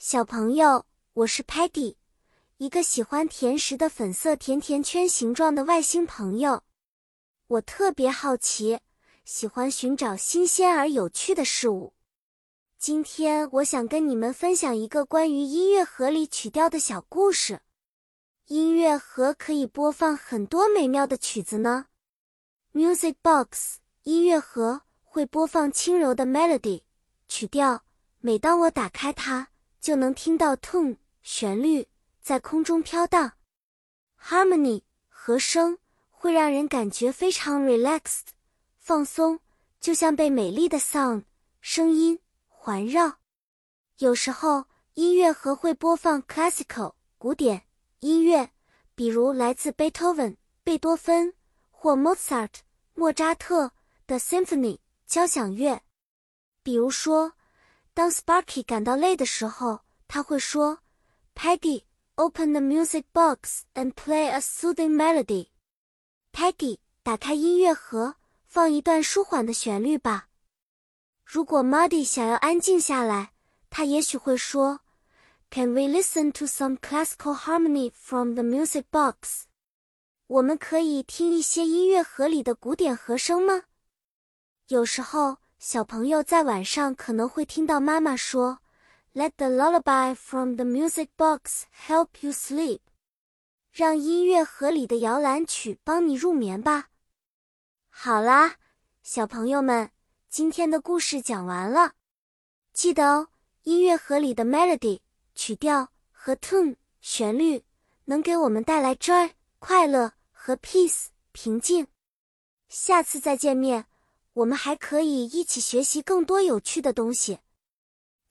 小朋友，我是 Patty，一个喜欢甜食的粉色甜甜圈形状的外星朋友。我特别好奇，喜欢寻找新鲜而有趣的事物。今天我想跟你们分享一个关于音乐盒里曲调的小故事。音乐盒可以播放很多美妙的曲子呢。Music box 音乐盒会播放轻柔的 melody 曲调，每当我打开它。就能听到 tone 旋律在空中飘荡，harmony 和声会让人感觉非常 relaxed 放松，就像被美丽的 sound 声音环绕。有时候音乐盒会播放 classical 古典音乐，比如来自 Beethoven 贝多芬或 Mozart 莫扎特的 symphony 交响乐，比如说。当 Sparky 感到累的时候，他会说：“Peggy, open the music box and play a soothing melody.” Peggy，打开音乐盒，放一段舒缓的旋律吧。如果 Muddy 想要安静下来，他也许会说：“Can we listen to some classical harmony from the music box？” 我们可以听一些音乐盒里的古典和声吗？有时候。小朋友在晚上可能会听到妈妈说：“Let the lullaby from the music box help you sleep。”让音乐盒里的摇篮曲帮你入眠吧。好啦，小朋友们，今天的故事讲完了。记得哦，音乐盒里的 melody 曲调和 tune 旋律能给我们带来 joy 快乐和 peace 平静。下次再见面。我们还可以一起学习更多有趣的东西。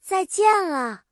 再见了。